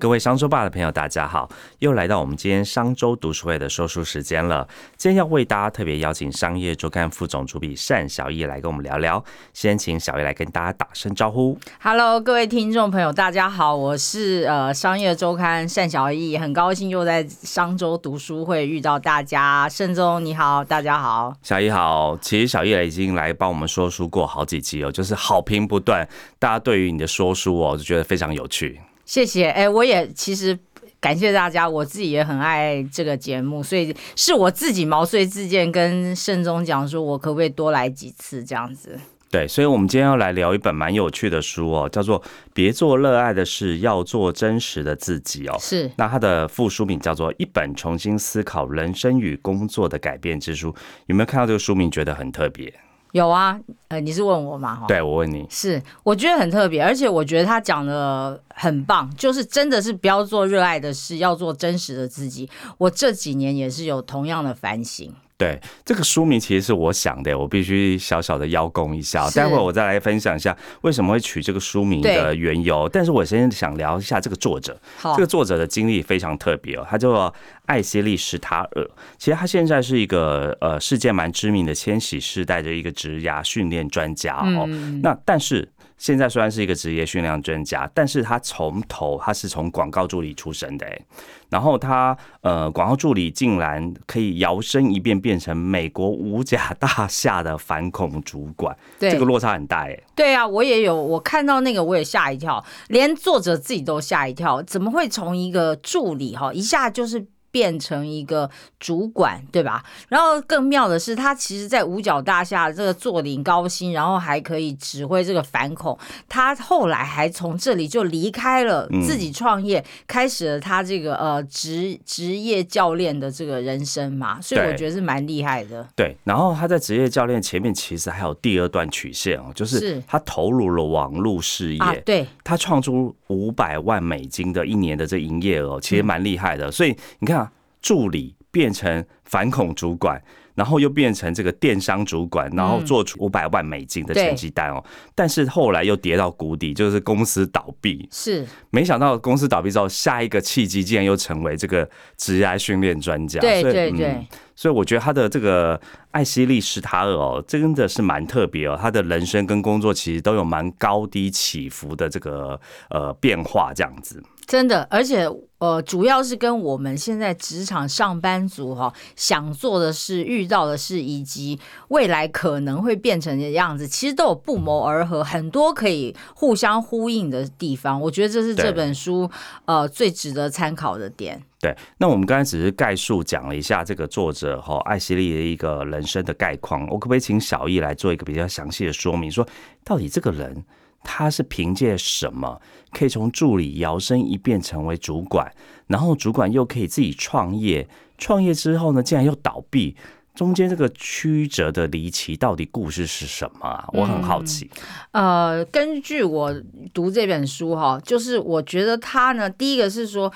各位商周吧的朋友，大家好，又来到我们今天商周读书会的说书时间了。今天要为大家特别邀请商业周刊副总主笔单小易来跟我们聊聊。先请小易来跟大家打声招呼。Hello，各位听众朋友，大家好，我是呃商业周刊单小易，很高兴又在商周读书会遇到大家。盛总你好，大家好，小艺好。其实小艺已经来帮我们说书过好几集哦，就是好评不断，大家对于你的说书哦，就觉得非常有趣。谢谢，哎，我也其实感谢大家，我自己也很爱这个节目，所以是我自己毛遂自荐，跟盛总讲说，我可不可以多来几次这样子？对，所以，我们今天要来聊一本蛮有趣的书哦，叫做《别做热爱的事，要做真实的自己》哦。是，那它的副书名叫做《一本重新思考人生与工作的改变之书》，有没有看到这个书名觉得很特别？有啊，呃，你是问我吗？哈，对我问你是，我觉得很特别，而且我觉得他讲的很棒，就是真的是不要做热爱的事，要做真实的自己。我这几年也是有同样的反省。对这个书名其实是我想的，我必须小小的邀功一下。待会儿我再来分享一下为什么会取这个书名的缘由。但是我先想聊一下这个作者。好，这个作者的经历非常特别哦，他叫做艾希利·史塔尔。其实他现在是一个呃世界蛮知名的千禧世代的一个职涯训练专家哦。那但是。现在虽然是一个职业训练专家，但是他从头他是从广告助理出身的哎，然后他呃广告助理竟然可以摇身一变变成美国五甲大厦的反恐主管，这个落差很大哎。对啊，我也有我看到那个我也吓一跳，连作者自己都吓一跳，怎么会从一个助理哈一下就是。变成一个主管，对吧？然后更妙的是，他其实，在五角大厦这个坐领高薪，然后还可以指挥这个反恐。他后来还从这里就离开了，自己创业，开始了他这个呃职职业教练的这个人生嘛。所以我觉得是蛮厉害的。对，然后他在职业教练前面其实还有第二段曲线哦，就是他投入了网络事业，对，他创出五百万美金的一年的这营业额，其实蛮厉害的。所以你看。助理变成反恐主管，然后又变成这个电商主管，然后做出五百万美金的成绩单哦。但是后来又跌到谷底，就是公司倒闭。是，没想到公司倒闭之后，下一个契机竟然又成为这个职业训练专家。对对对。所以我觉得他的这个艾希利·史塔尔哦，真的是蛮特别哦。他的人生跟工作其实都有蛮高低起伏的这个呃变化，这样子。真的，而且呃，主要是跟我们现在职场上班族哈想做的事、遇到的事，以及未来可能会变成的样子，其实都有不谋而合，很多可以互相呼应的地方。我觉得这是这本书呃最值得参考的点。对，那我们刚才只是概述讲了一下这个作者哈艾希利的一个人生的概况，我可不可以请小易来做一个比较详细的说明，说到底这个人？他是凭借什么可以从助理摇身一变成为主管，然后主管又可以自己创业，创业之后呢，竟然又倒闭，中间这个曲折的离奇，到底故事是什么啊？我很好奇。呃，根据我读这本书哈，就是我觉得他呢，第一个是说，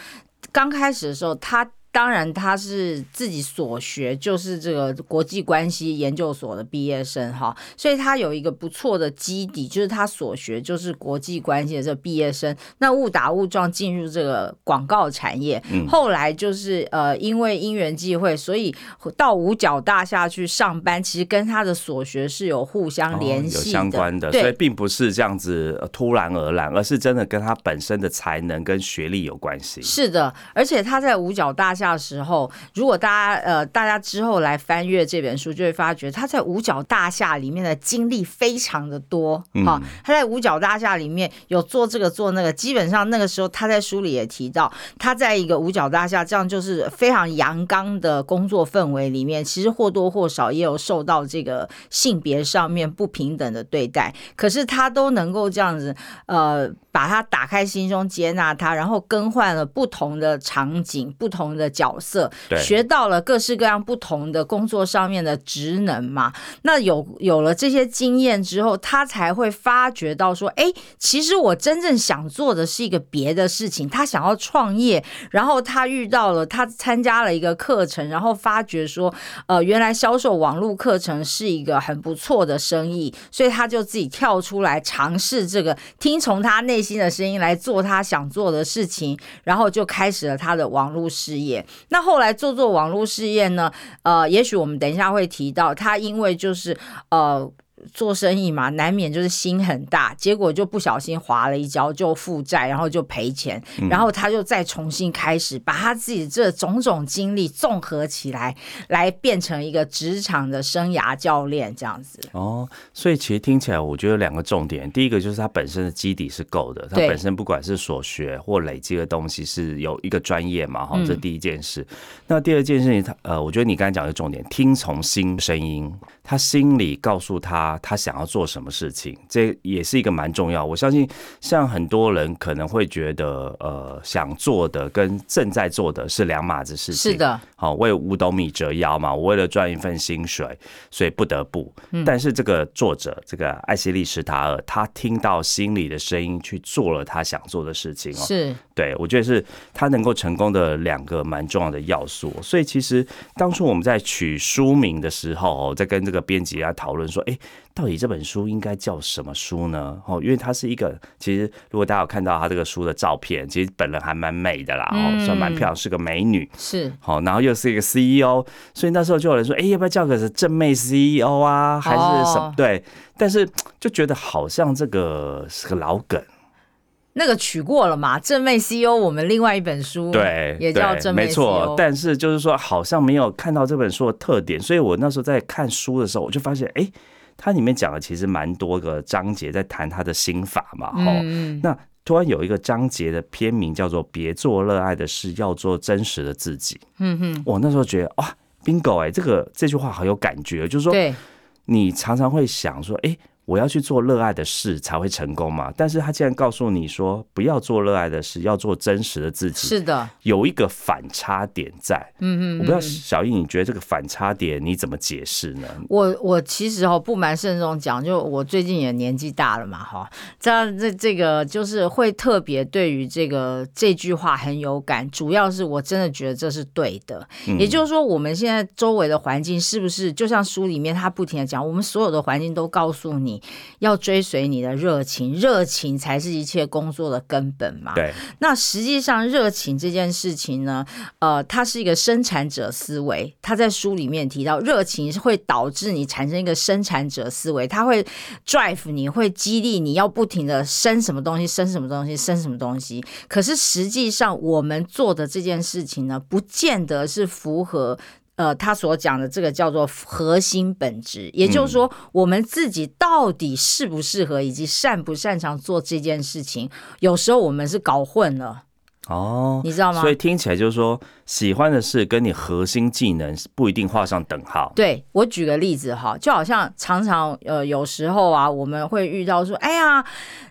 刚开始的时候他。当然，他是自己所学，就是这个国际关系研究所的毕业生哈，所以他有一个不错的基底，就是他所学就是国际关系的这毕业生，那误打误撞进入这个广告产业，后来就是呃，因为因缘际会，所以到五角大厦去上班，其实跟他的所学是有互相联系、有相关的，所以并不是这样子突然而然，而是真的跟他本身的才能跟学历有关系。是的，而且他在五角大厦。的时候，如果大家呃，大家之后来翻阅这本书，就会发觉他在五角大厦里面的经历非常的多哈。他在五角大厦里面有做这个做那个，基本上那个时候他在书里也提到，他在一个五角大厦这样就是非常阳刚的工作氛围里面，其实或多或少也有受到这个性别上面不平等的对待，可是他都能够这样子呃。把他打开心胸接纳他，然后更换了不同的场景、不同的角色，学到了各式各样不同的工作上面的职能嘛。那有有了这些经验之后，他才会发觉到说，哎，其实我真正想做的是一个别的事情。他想要创业，然后他遇到了，他参加了一个课程，然后发觉说，呃，原来销售网络课程是一个很不错的生意，所以他就自己跳出来尝试这个，听从他内。新的声音来做他想做的事情，然后就开始了他的网络事业。那后来做做网络事业呢？呃，也许我们等一下会提到他，因为就是呃。做生意嘛，难免就是心很大，结果就不小心滑了一跤，就负债，然后就赔钱，然后他就再重新开始，把他自己这种种经历综合起来，来变成一个职场的生涯教练这样子。哦，所以其实听起来，我觉得两个重点，第一个就是他本身的基底是够的，他本身不管是所学或累积的东西是有一个专业嘛，哈，这第一件事。那第二件事情，他呃，我觉得你刚才讲的重点，听从心声音，他心里告诉他。他想要做什么事情，这也是一个蛮重要。我相信，像很多人可能会觉得，呃，想做的跟正在做的是两码子事情。是的，好，为五斗米折腰嘛，我为了赚一份薪水，所以不得不。但是这个作者，这个艾希利·史塔尔，他听到心里的声音，去做了他想做的事情。哦，是，对我觉得是他能够成功的两个蛮重要的要素。所以其实当初我们在取书名的时候，在跟这个编辑啊讨论说，哎。到底这本书应该叫什么书呢？哦，因为它是一个，其实如果大家有看到他这个书的照片，其实本人还蛮美的啦，哦，算蛮漂亮，是个美女，是好，然后又是一个 CEO，所以那时候就有人说，哎，要不要叫个是正妹 CEO 啊，还是什么？对，但是就觉得好像这个是个老梗。那个取过了嘛？正妹 CEO，我们另外一本书对也叫正妹 CEO，但是就是说好像没有看到这本书的特点，所以我那时候在看书的时候，我就发现，哎。它里面讲的其实蛮多个章节在谈他的心法嘛，哈。那突然有一个章节的片名叫做“别做热爱的事，要做真实的自己”。嗯哼，我那时候觉得哇，bingo 哎，这个这句话好有感觉，就是说，你常常会想说，哎。我要去做热爱的事才会成功嘛？但是他竟然告诉你说不要做热爱的事，要做真实的自己。是的，有一个反差点在。嗯嗯，我不知道小易，你觉得这个反差点你怎么解释呢？我我其实哦不瞒慎重讲，就我最近也年纪大了嘛哈，这样这这个就是会特别对于这个这句话很有感，主要是我真的觉得这是对的。也就是说，我们现在周围的环境是不是就像书里面他不停的讲，我们所有的环境都告诉你。要追随你的热情，热情才是一切工作的根本嘛。对。那实际上，热情这件事情呢，呃，它是一个生产者思维。他在书里面提到，热情会导致你产生一个生产者思维，它会 drive 你，会激励你要不停的生什么东西，生什么东西，生什么东西。可是实际上，我们做的这件事情呢，不见得是符合。呃，他所讲的这个叫做核心本质，也就是说，我们自己到底适不适合，以及擅不擅长做这件事情，有时候我们是搞混了。哦，你知道吗？所以听起来就是说。喜欢的事跟你核心技能不一定画上等号。对我举个例子哈，就好像常常呃有时候啊，我们会遇到说，哎呀，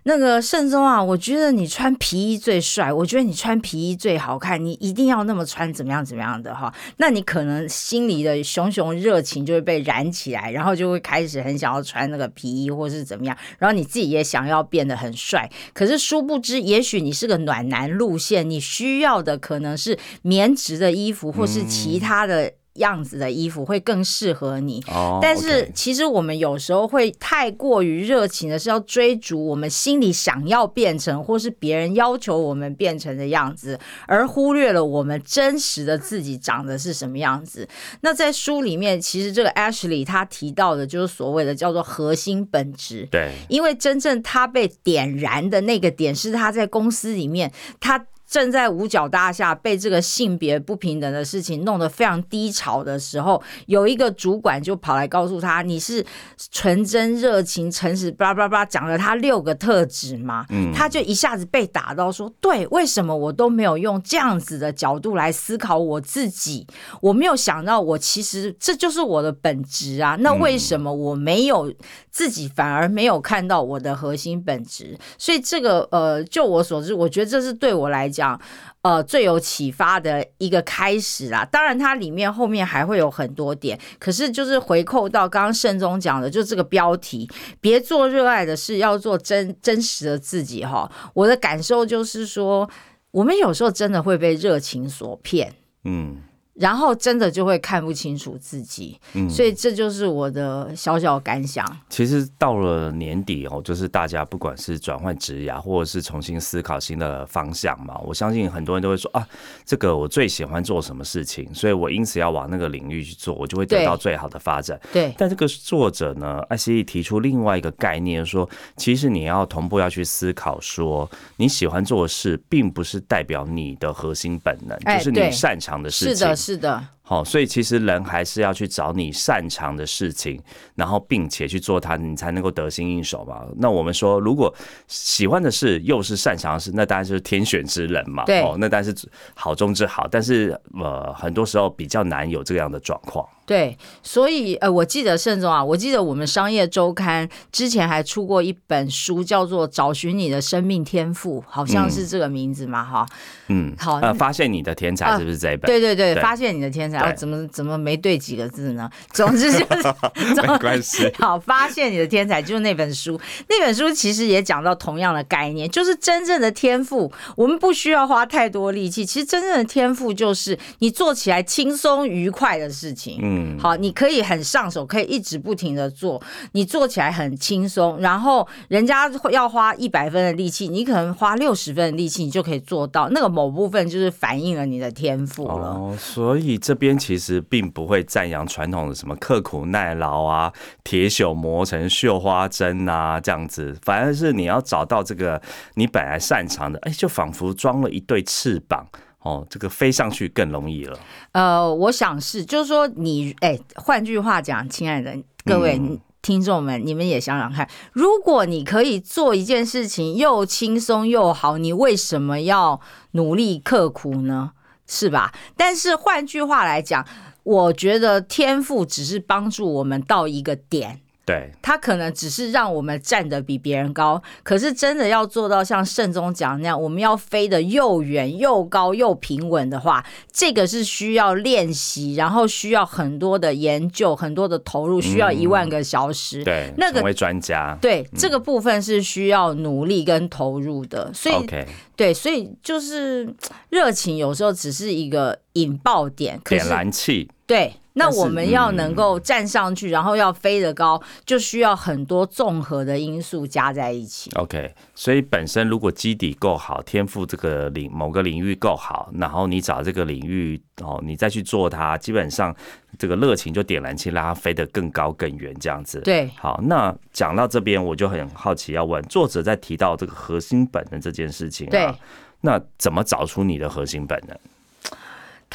那个盛宗啊，我觉得你穿皮衣最帅，我觉得你穿皮衣最好看，你一定要那么穿，怎么样怎么样的哈？那你可能心里的熊熊热情就会被燃起来，然后就会开始很想要穿那个皮衣，或是怎么样，然后你自己也想要变得很帅。可是殊不知，也许你是个暖男路线，你需要的可能是棉。值的衣服，或是其他的样子的衣服，会更适合你。哦，但是其实我们有时候会太过于热情的是要追逐我们心里想要变成，或是别人要求我们变成的样子，而忽略了我们真实的自己长得是什么样子。那在书里面，其实这个 Ashley 他提到的就是所谓的叫做核心本质。对，因为真正他被点燃的那个点，是他在公司里面他。正在五角大厦被这个性别不平等的事情弄得非常低潮的时候，有一个主管就跑来告诉他：“你是纯真、热情、诚实，巴拉巴拉，讲了他六个特质嘛。”嗯他就一下子被打到说：“对，为什么我都没有用这样子的角度来思考我自己？我没有想到，我其实这就是我的本质啊！那为什么我没有自己反而没有看到我的核心本质？所以这个呃，就我所知，我觉得这是对我来讲。”讲呃，最有启发的一个开始啦。当然，它里面后面还会有很多点。可是，就是回扣到刚刚盛总讲的，就这个标题，别做热爱的事，要做真真实的自己。哈，我的感受就是说，我们有时候真的会被热情所骗。嗯。然后真的就会看不清楚自己，嗯，所以这就是我的小小感想。其实到了年底哦，就是大家不管是转换职涯，或者是重新思考新的方向嘛，我相信很多人都会说啊，这个我最喜欢做什么事情，所以我因此要往那个领域去做，我就会得到最好的发展。对。但这个作者呢，艾希利提出另外一个概念，说其实你要同步要去思考，说你喜欢做的事，并不是代表你的核心本能，就是你擅长的事情。是的。是的。好，所以其实人还是要去找你擅长的事情，然后并且去做它，你才能够得心应手嘛。那我们说，如果喜欢的事又是擅长的事，那当然就是天选之人嘛。对，那当然是好中之好，但是呃，很多时候比较难有这样的状况。对，所以呃，我记得盛总啊，我记得我们商业周刊之前还出过一本书，叫做《找寻你的生命天赋》，好像是这个名字嘛，哈。嗯，好，呃，发现你的天才是不是这一本？对对对，发现你的天才。啊怎么怎么没对几个字呢？总之就是，没关系。好，发现你的天才就是那本书。那本书其实也讲到同样的概念，就是真正的天赋，我们不需要花太多力气。其实真正的天赋就是你做起来轻松愉快的事情。嗯，好，你可以很上手，可以一直不停的做，你做起来很轻松。然后人家要花一百分的力气，你可能花六十分的力气，你就可以做到。那个某部分就是反映了你的天赋了。哦，所以这。边其实并不会赞扬传统的什么刻苦耐劳啊，铁朽磨成绣花针啊这样子，反而是你要找到这个你本来擅长的，哎，就仿佛装了一对翅膀哦，这个飞上去更容易了。呃，我想是，就是说你，哎，换句话讲，亲爱的各位听众们，你们也想想看，如果你可以做一件事情又轻松又好，你为什么要努力刻苦呢？是吧？但是换句话来讲，我觉得天赋只是帮助我们到一个点。对，他可能只是让我们站得比别人高，可是真的要做到像盛宗讲那样，我们要飞得又远又高又平稳的话，这个是需要练习，然后需要很多的研究，很多的投入，需要一万个小时。对，那个成为专家。对，这个部分是需要努力跟投入的。所以，对，所以就是热情有时候只是一个引爆点，点燃器。对。那我们要能够站上去，然后要飞得高，就需要很多综合的因素加在一起。OK，所以本身如果基底够好，天赋这个领某个领域够好，然后你找这个领域哦，你再去做它，基本上这个热情就点燃起，让它飞得更高更远这样子。对，好，那讲到这边，我就很好奇要问作者在提到这个核心本能这件事情啊，那怎么找出你的核心本能？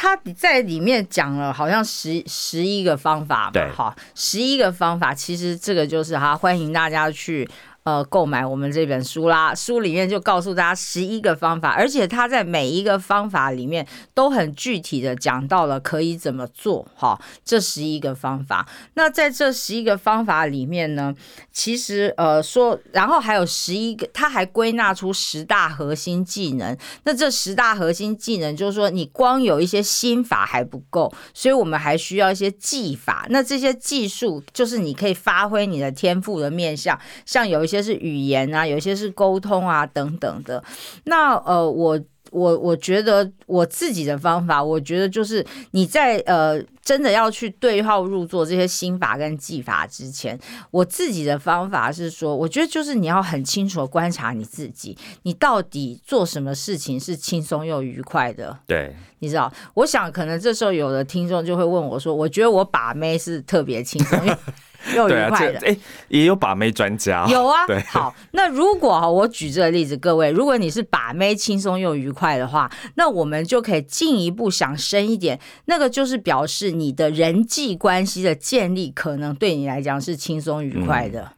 他在里面讲了好像十十一个方法嘛，好，十一个方法，其实这个就是哈，欢迎大家去。呃，购买我们这本书啦，书里面就告诉大家十一个方法，而且他在每一个方法里面都很具体的讲到了可以怎么做。哈，这十一个方法，那在这十一个方法里面呢，其实呃说，然后还有十一个，他还归纳出十大核心技能。那这十大核心技能就是说，你光有一些心法还不够，所以我们还需要一些技法。那这些技术就是你可以发挥你的天赋的面向，像有一些。是语言啊，有些是沟通啊，等等的。那呃，我我我觉得我自己的方法，我觉得就是你在呃真的要去对号入座这些心法跟技法之前，我自己的方法是说，我觉得就是你要很清楚的观察你自己，你到底做什么事情是轻松又愉快的。对，你知道，我想可能这时候有的听众就会问我说，我觉得我把妹是特别轻松。又愉快的。哎，也有把妹专家，有啊。对，好，那如果哈，我举这个例子，各位，如果你是把妹轻松又愉快的话，那我们就可以进一步想深一点，那个就是表示你的人际关系的建立，可能对你来讲是轻松愉快的。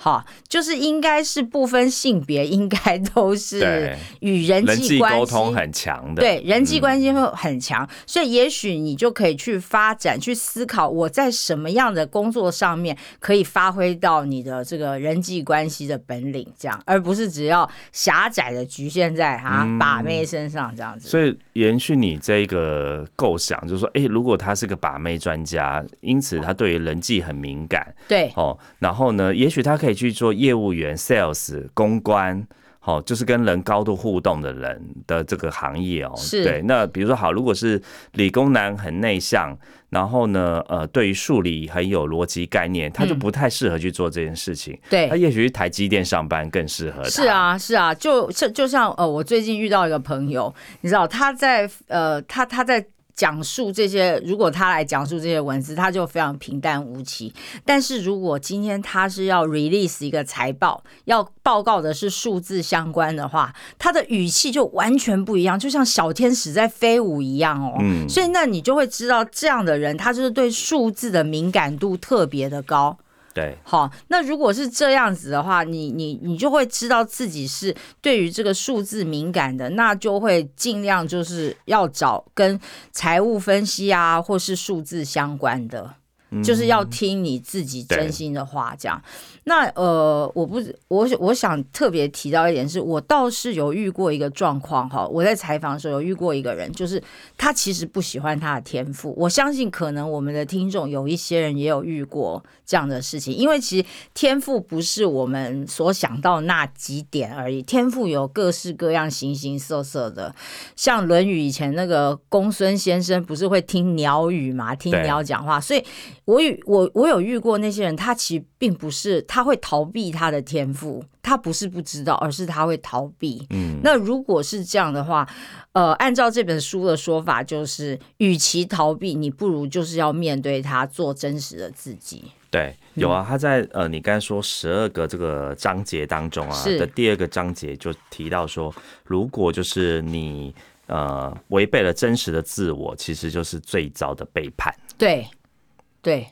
好，就是应该是不分性别，应该都是与人际沟通很强的，对人际关系会很强，所以也许你就可以去发展、去思考，我在什么样的工作上面可以发挥到你的这个人际关系的本领，这样，而不是只要狭窄的局限在啊把妹身上这样子。所以延续你这个构想，就是说，哎，如果他是个把妹专家，因此他对于人际很敏感，对哦，然后呢，也许他可以。可以去做业务员、sales、公关，好，就是跟人高度互动的人的这个行业哦。是。对，那比如说好，如果是理工男很内向，然后呢，呃，对于数理很有逻辑概念，他就不太适合去做这件事情。对。他也许台积电上班更适合。是啊，是啊，就就就像呃，我最近遇到一个朋友，你知道他在呃，他他在。讲述这些，如果他来讲述这些文字，他就非常平淡无奇。但是如果今天他是要 release 一个财报，要报告的是数字相关的话，他的语气就完全不一样，就像小天使在飞舞一样哦。嗯，所以那你就会知道，这样的人他就是对数字的敏感度特别的高。对，好，那如果是这样子的话，你你你就会知道自己是对于这个数字敏感的，那就会尽量就是要找跟财务分析啊，或是数字相关的。就是要听你自己真心的话，这样。那呃，我不，我我想特别提到一点，是我倒是有遇过一个状况哈。我在采访的时候有遇过一个人，就是他其实不喜欢他的天赋。我相信可能我们的听众有一些人也有遇过这样的事情，因为其实天赋不是我们所想到那几点而已，天赋有各式各样、形形色色的。像《论语》以前那个公孙先生不是会听鸟语嘛，听鸟讲话，所以。我与我我有遇过那些人，他其实并不是他会逃避他的天赋，他不是不知道，而是他会逃避。嗯，那如果是这样的话，呃，按照这本书的说法，就是与其逃避，你不如就是要面对他，做真实的自己。对，有啊，他在呃，你刚才说十二个这个章节当中啊的第二个章节就提到说，如果就是你呃违背了真实的自我，其实就是最糟的背叛。对。对，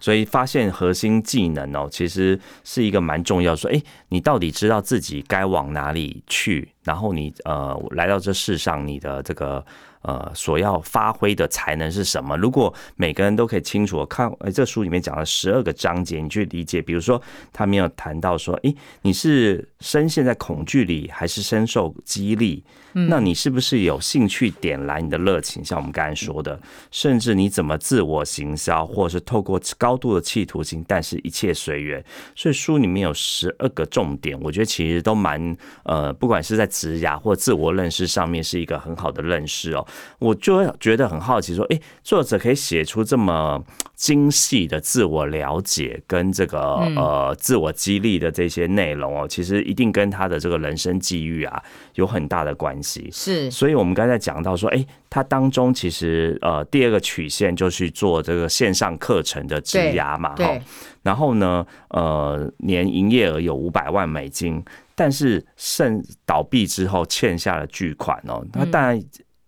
所以发现核心技能哦，其实是一个蛮重要。说，哎，你到底知道自己该往哪里去？然后你呃来到这世上，你的这个。呃，所要发挥的才能是什么？如果每个人都可以清楚看，哎，这书里面讲了十二个章节，你去理解。比如说，他没有谈到说，哎，你是深陷在恐惧里，还是深受激励？那你是不是有兴趣点燃你的热情？像我们刚才说的，甚至你怎么自我行销，或者是透过高度的企图心，但是一切随缘。所以书里面有十二个重点，我觉得其实都蛮呃，不管是在职涯或自我认识上面，是一个很好的认识哦。我就会觉得很好奇，说，哎，作者可以写出这么精细的自我了解跟这个呃自我激励的这些内容哦，其实一定跟他的这个人生际遇啊有很大的关系。是，所以我们刚才讲到说，哎，他当中其实呃第二个曲线就去做这个线上课程的职涯嘛，哈，然后呢，呃，年营业额有五百万美金，但是剩倒闭之后欠下了巨款哦，那当然。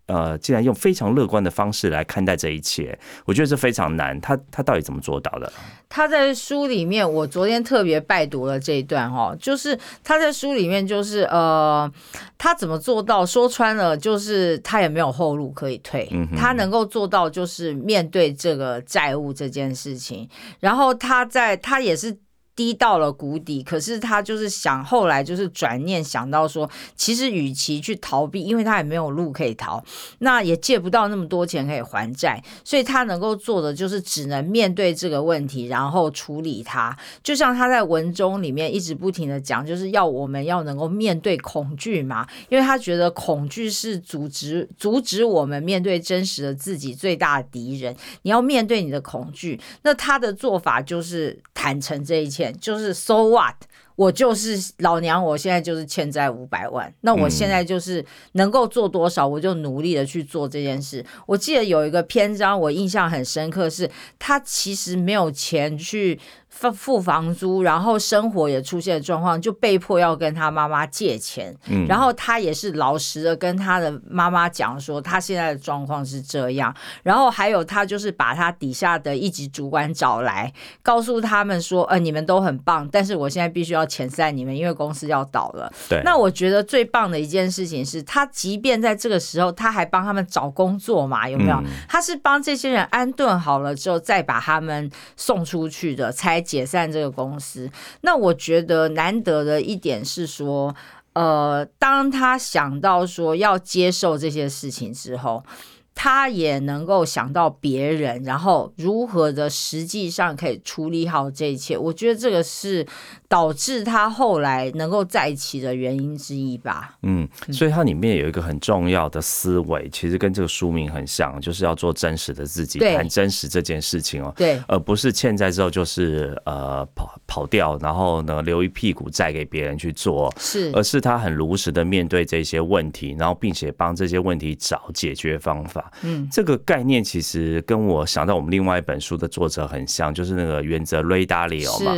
呃，竟然用非常乐观的方式来看待这一切，我觉得这非常难。他他到底怎么做到的？他在书里面，我昨天特别拜读了这一段哈，就是他在书里面，就是呃，他怎么做到？说穿了，就是他也没有后路可以退，他能够做到就是面对这个债务这件事情，然后他在他也是。低到了谷底，可是他就是想，后来就是转念想到说，其实与其去逃避，因为他也没有路可以逃，那也借不到那么多钱可以还债，所以他能够做的就是只能面对这个问题，然后处理它。就像他在文中里面一直不停的讲，就是要我们要能够面对恐惧嘛，因为他觉得恐惧是阻止阻止我们面对真实的自己最大的敌人。你要面对你的恐惧，那他的做法就是坦诚这一切。就是 so what，我就是老娘，我现在就是欠债五百万，那我现在就是能够做多少，我就努力的去做这件事。我记得有一个篇章，我印象很深刻，是他其实没有钱去。付付房租，然后生活也出现状况，就被迫要跟他妈妈借钱。嗯，然后他也是老实的跟他的妈妈讲说，他现在的状况是这样。然后还有他就是把他底下的一级主管找来，告诉他们说，呃，你们都很棒，但是我现在必须要遣散你们，因为公司要倒了。对。那我觉得最棒的一件事情是他，即便在这个时候，他还帮他们找工作嘛？有没有？他是帮这些人安顿好了之后，再把他们送出去的，才。解散这个公司，那我觉得难得的一点是说，呃，当他想到说要接受这些事情之后。他也能够想到别人，然后如何的实际上可以处理好这一切。我觉得这个是导致他后来能够在一起的原因之一吧。嗯，所以它里面有一个很重要的思维，其实跟这个书名很像，就是要做真实的自己，谈真实这件事情哦。对，而不是欠债之后就是呃跑跑掉，然后呢留一屁股债给别人去做，是，而是他很如实的面对这些问题，然后并且帮这些问题找解决方法。嗯，这个概念其实跟我想到我们另外一本书的作者很像，就是那个原则瑞达里欧嘛。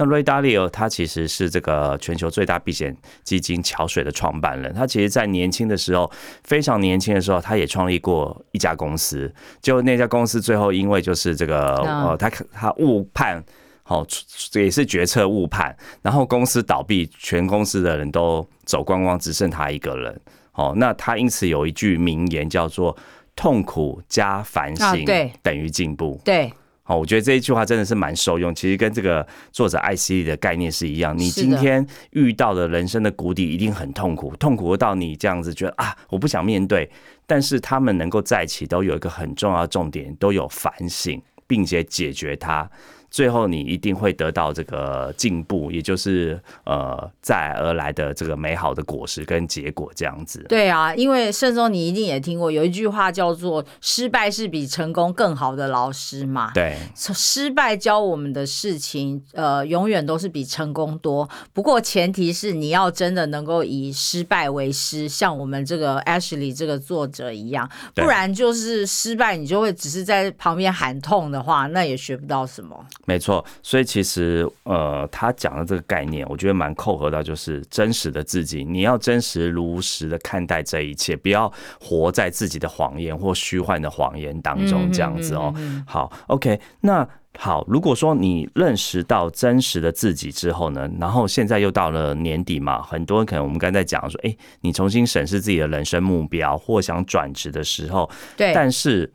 那瑞达利欧他其实是这个全球最大避险基金桥水的创办人。他其实，在年轻的时候，非常年轻的时候，他也创立过一家公司。就那家公司最后因为就是这个呃，他他误判，好也是决策误判，然后公司倒闭，全公司的人都走光光，只剩他一个人。哦，那他因此有一句名言叫做。痛苦加反省等于进步。对，好，我觉得这一句话真的是蛮受用。其实跟这个作者艾希利的概念是一样。你今天遇到的人生的谷底一定很痛苦，痛苦到你这样子觉得啊，我不想面对。但是他们能够在一起，都有一个很重要的重点，都有反省，并且解决它。最后，你一定会得到这个进步，也就是呃，再而来的这个美好的果实跟结果，这样子。对啊，因为盛中你一定也听过有一句话叫做“失败是比成功更好的老师”嘛。对，失败教我们的事情，呃，永远都是比成功多。不过前提是你要真的能够以失败为师，像我们这个 Ashley 这个作者一样，不然就是失败，你就会只是在旁边喊痛的话，那也学不到什么。没错，所以其实呃，他讲的这个概念，我觉得蛮扣合到，就是真实的自己，你要真实如实的看待这一切，不要活在自己的谎言或虚幻的谎言当中，这样子哦。好，OK，那好，如果说你认识到真实的自己之后呢，然后现在又到了年底嘛，很多人可能我们刚才讲说，哎，你重新审视自己的人生目标或想转职的时候，对，但是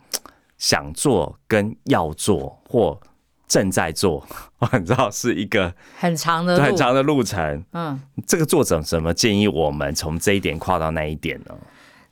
想做跟要做或正在做，我知道是一个很长的很长的路程。嗯，这个作者怎么建议我们从这一点跨到那一点呢？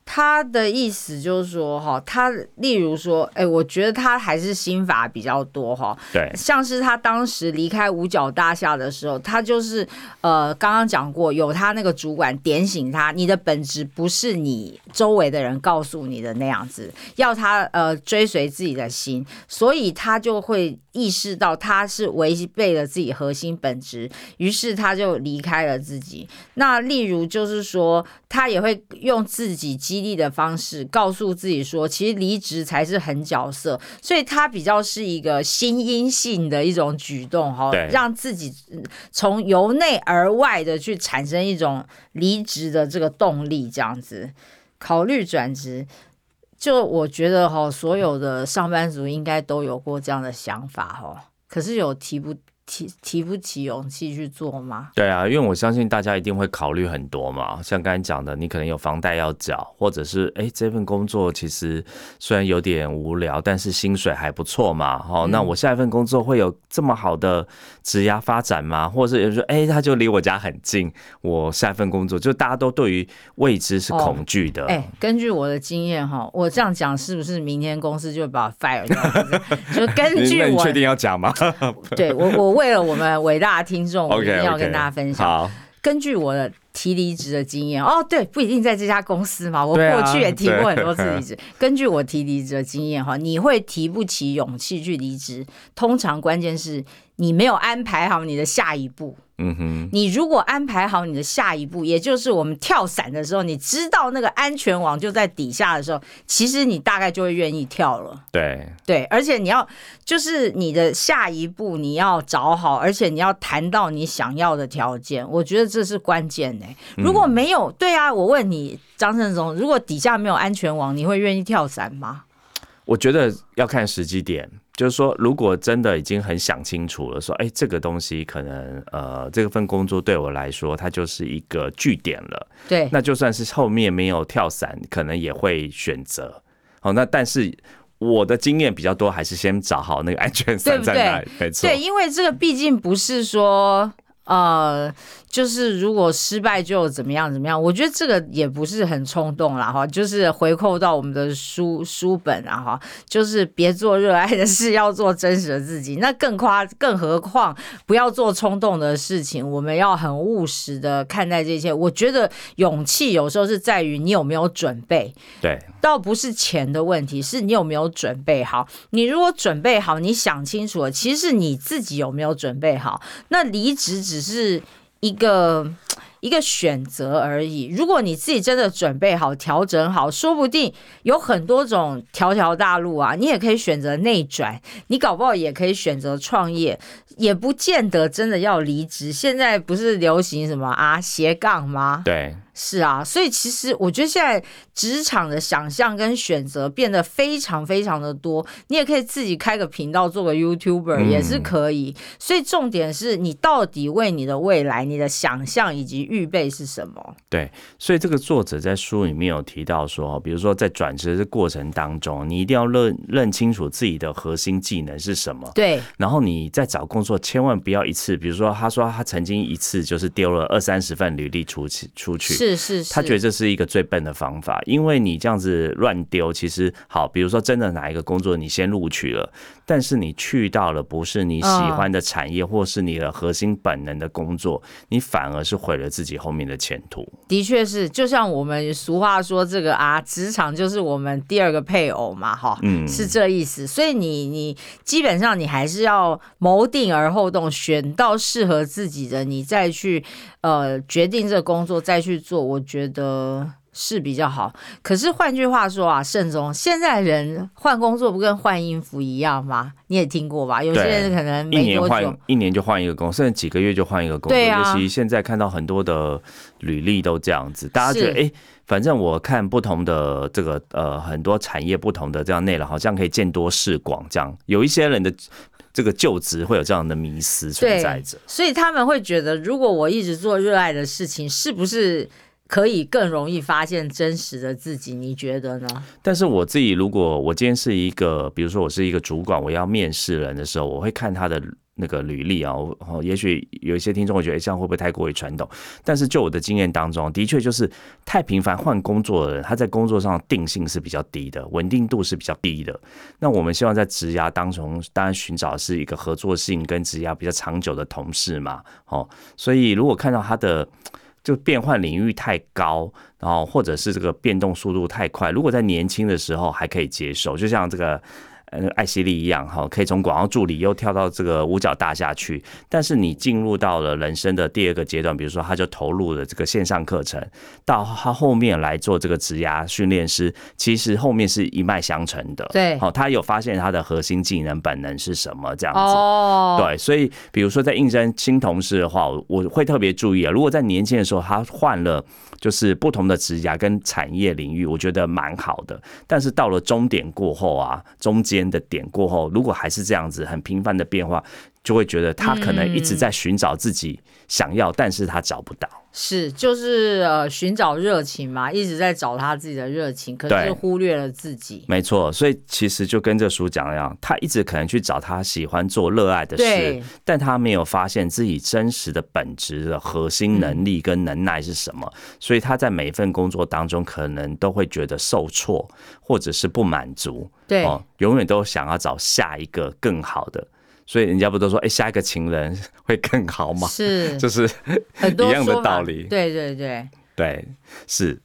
他的意思就是说，哈，他例如说，哎，我觉得他还是心法比较多，哈，对，像是他当时离开五角大厦的时候，他就是呃，刚刚讲过，有他那个主管点醒他，你的本质不是你周围的人告诉你的那样子，要他呃追随自己的心，所以他就会意识到他是违背了自己核心本质，于是他就离开了自己。那例如就是说，他也会用自己。激励的方式，告诉自己说，其实离职才是狠角色，所以他比较是一个心因性的一种举动，哈，让自己从由内而外的去产生一种离职的这个动力，这样子考虑转职，就我觉得哈，所有的上班族应该都有过这样的想法，哈，可是有提不。提提不起勇气去做吗？对啊，因为我相信大家一定会考虑很多嘛。像刚才讲的，你可能有房贷要缴，或者是哎，这份工作其实虽然有点无聊，但是薪水还不错嘛。哦，那我下一份工作会有这么好的职业发展吗？或者是有人说，哎，他就离我家很近，我下一份工作就大家都对于未知是恐惧的。哎，根据我的经验哈，我这样讲是不是明天公司就把 fire 掉？就根据我，你确定要讲吗？对我我。为了我们伟大的听众，我一定要跟大家分享。好，根据我的提离职的经验哦，对，不一定在这家公司嘛。我过去也提过很多次离职。根据我提离职的经验哈，你会提不起勇气去离职，通常关键是你没有安排好你的下一步。嗯哼，你如果安排好你的下一步，也就是我们跳伞的时候，你知道那个安全网就在底下的时候，其实你大概就会愿意跳了。对对，而且你要就是你的下一步你要找好，而且你要谈到你想要的条件，我觉得这是关键呢。如果没有，对啊，我问你张胜忠，如果底下没有安全网，你会愿意跳伞吗？我觉得要看时机点。就是说，如果真的已经很想清楚了，说，哎，这个东西可能，呃，这份工作对我来说，它就是一个据点了。对，那就算是后面没有跳伞，可能也会选择。好，那但是我的经验比较多，还是先找好那个安全伞在哪里。没错，对，因为这个毕竟不是说。呃，就是如果失败就怎么样怎么样，我觉得这个也不是很冲动了哈。就是回扣到我们的书书本啊哈，就是别做热爱的事，要做真实的自己。那更夸，更何况不要做冲动的事情。我们要很务实的看待这些。我觉得勇气有时候是在于你有没有准备。对，倒不是钱的问题，是你有没有准备好。你如果准备好，你想清楚了，其实是你自己有没有准备好。那离职。只是一个一个选择而已。如果你自己真的准备好、调整好，说不定有很多种条条大路啊。你也可以选择内转，你搞不好也可以选择创业，也不见得真的要离职。现在不是流行什么啊斜杠吗？对。是啊，所以其实我觉得现在职场的想象跟选择变得非常非常的多，你也可以自己开个频道做个 YouTuber 也是可以。所以重点是你到底为你的未来、你的想象以及预备是什么？对，所以这个作者在书里面有提到说，比如说在转职的过程当中，你一定要认认清楚自己的核心技能是什么。对，然后你在找工作千万不要一次，比如说他说他曾经一次就是丢了二三十份履历出去出去。是是，他觉得这是一个最笨的方法，因为你这样子乱丢，其实好，比如说真的哪一个工作你先录取了，但是你去到了不是你喜欢的产业，或是你的核心本能的工作，你反而是毁了自己后面的前途。的确是，就像我们俗话说这个啊，职场就是我们第二个配偶嘛，哈，嗯，是这意思。所以你你基本上你还是要谋定而后动，选到适合自己的，你再去呃决定这个工作再去做。我觉得是比较好，可是换句话说啊，盛总，现在人换工作不跟换衣服一样吗？你也听过吧？有些人可能一年换一年就换一个工，甚至几个月就换一个工作。对尤其现在看到很多的履历都这样子，大家觉得哎，反正我看不同的这个呃很多产业不同的这样内容，好像可以见多识广。这样有一些人的这个就职会有这样的迷思存在着，所以他们会觉得，如果我一直做热爱的事情，是不是？可以更容易发现真实的自己，你觉得呢？但是我自己，如果我今天是一个，比如说我是一个主管，我要面试人的时候，我会看他的那个履历啊。哦，也许有一些听众会觉得这样会不会太过于传统？但是就我的经验当中，的确就是太频繁换工作的人，他在工作上定性是比较低的，稳定度是比较低的。那我们希望在职涯当中，当然寻找是一个合作性跟职涯比较长久的同事嘛。哦，所以如果看到他的。就变换领域太高，然后或者是这个变动速度太快。如果在年轻的时候还可以接受，就像这个。呃，艾希利一样哈，可以从广告助理又跳到这个五角大厦去。但是你进入到了人生的第二个阶段，比如说他就投入了这个线上课程，到他后面来做这个职涯训练师，其实后面是一脉相承的。对，好，他有发现他的核心技能本能是什么这样子。哦，对，所以比如说在应征新同事的话，我会特别注意啊。如果在年轻的时候他换了就是不同的职涯跟产业领域，我觉得蛮好的。但是到了终点过后啊，中间。的点过后，如果还是这样子很频繁的变化，就会觉得他可能一直在寻找自己想要，但是他找不到。是，就是呃，寻找热情嘛，一直在找他自己的热情，可是忽略了自己。没错，所以其实就跟这书讲一样，他一直可能去找他喜欢做、热爱的事，但他没有发现自己真实的本质的核心能力跟能耐是什么，所以他在每一份工作当中，可能都会觉得受挫，或者是不满足。对，永远都想要找下一个更好的。所以人家不都说，哎，下一个情人会更好吗？是，就是一样的道理。对对对对，是。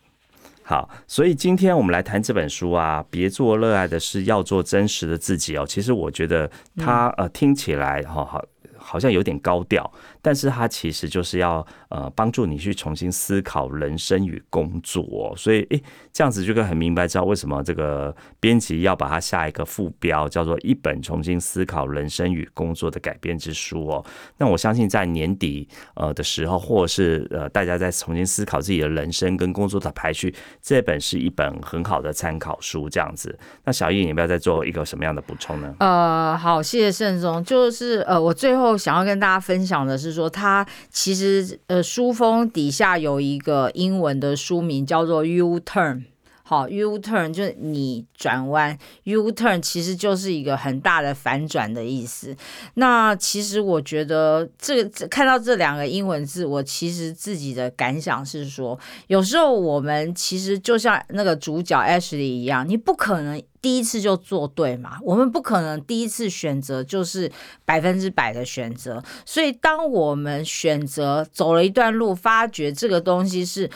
好，所以今天我们来谈这本书啊，别做热爱的事，要做真实的自己哦。其实我觉得它呃听起来哈好。好像有点高调，但是它其实就是要呃帮助你去重新思考人生与工作，所以诶这样子就可以很明白知道为什么这个编辑要把它下一个副标叫做一本重新思考人生与工作的改编之书哦。那我相信在年底呃的时候，或者是呃大家在重新思考自己的人生跟工作的排序，这本是一本很好的参考书。这样子，那小易，你不要再做一个什么样的补充呢？呃，好，谢谢盛总，就是呃我最后。想要跟大家分享的是说，它其实呃书封底下有一个英文的书名叫做 U Turn，好 U Turn 就是你转弯，U Turn 其实就是一个很大的反转的意思。那其实我觉得这个看到这两个英文字，我其实自己的感想是说，有时候我们其实就像那个主角 Ashley 一样，你不可能。第一次就做对嘛？我们不可能第一次选择就是百分之百的选择，所以当我们选择走了一段路，发觉这个东西是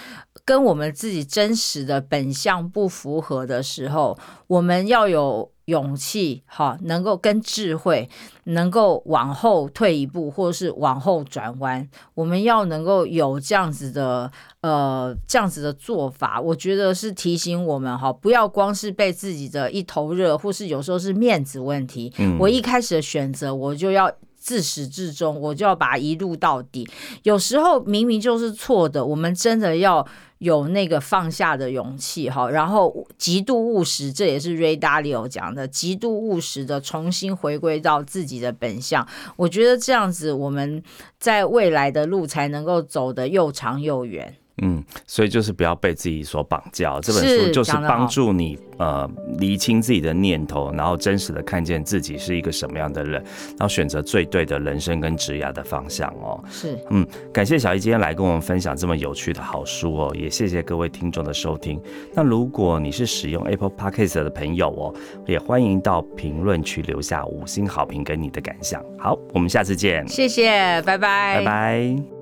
跟我们自己真实的本相不符合的时候，我们要有。勇气哈，能够跟智慧，能够往后退一步，或者是往后转弯，我们要能够有这样子的呃这样子的做法，我觉得是提醒我们哈，不要光是被自己的一头热，或是有时候是面子问题。我一开始的选择，我就要自始至终，我就要把一路到底。有时候明明就是错的，我们真的要。有那个放下的勇气哈，然后极度务实，这也是 Ray Dalio 讲的，极度务实的重新回归到自己的本相。我觉得这样子，我们在未来的路才能够走得又长又远。嗯，所以就是不要被自己所绑架。这本书就是帮助你呃厘清自己的念头，然后真实的看见自己是一个什么样的人，然后选择最对的人生跟职业的方向哦。是，嗯，感谢小易今天来跟我们分享这么有趣的好书哦，也谢谢各位听众的收听。那如果你是使用 Apple Podcast 的朋友哦，也欢迎到评论区留下五星好评跟你的感想。好，我们下次见。谢谢，拜拜，拜拜。